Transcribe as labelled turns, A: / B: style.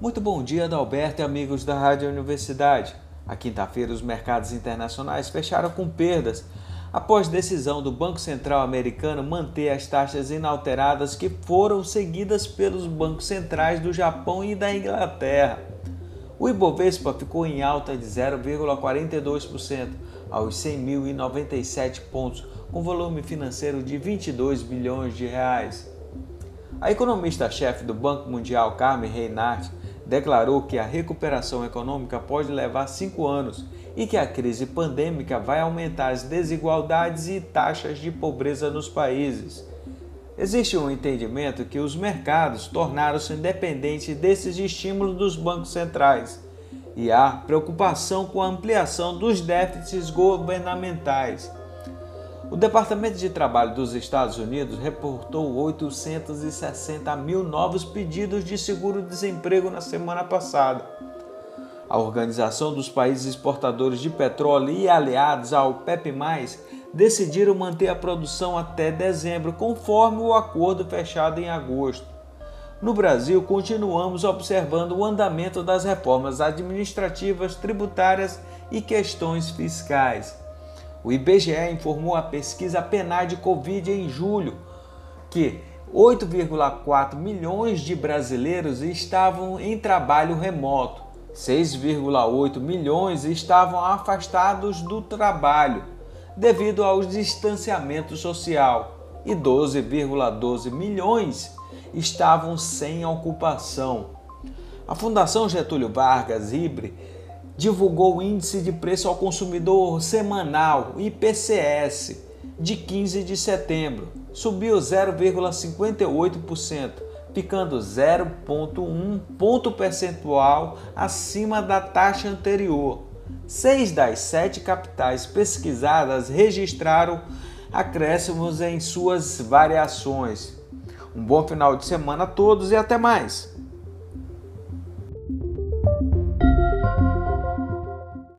A: Muito bom dia, Adalberto e amigos da Rádio Universidade. A quinta-feira, os mercados internacionais fecharam com perdas após decisão do Banco Central americano manter as taxas inalteradas que foram seguidas pelos bancos centrais do Japão e da Inglaterra. O Ibovespa ficou em alta de 0,42% aos 100.097 pontos, com volume financeiro de 22 bilhões de reais. A economista-chefe do Banco Mundial, Carmen Reinhardt, declarou que a recuperação econômica pode levar cinco anos e que a crise pandêmica vai aumentar as desigualdades e taxas de pobreza nos países. Existe um entendimento que os mercados tornaram-se dependentes desses estímulos dos bancos centrais e há preocupação com a ampliação dos déficits governamentais. O Departamento de Trabalho dos Estados Unidos reportou 860 mil novos pedidos de seguro-desemprego na semana passada. A Organização dos Países Exportadores de Petróleo e aliados ao PEP+, decidiram manter a produção até dezembro, conforme o acordo fechado em agosto. No Brasil, continuamos observando o andamento das reformas administrativas, tributárias e questões fiscais. O IBGE informou a pesquisa PNAD Covid em julho que 8,4 milhões de brasileiros estavam em trabalho remoto, 6,8 milhões estavam afastados do trabalho devido ao distanciamento social e 12,12 milhões estavam sem ocupação. A Fundação Getúlio Vargas, IBRE, divulgou o Índice de Preço ao Consumidor Semanal, IPCS, de 15 de setembro. Subiu 0,58%, ficando 0,1 ponto percentual acima da taxa anterior. Seis das sete capitais pesquisadas registraram acréscimos em suas variações. Um bom final de semana a todos e até mais!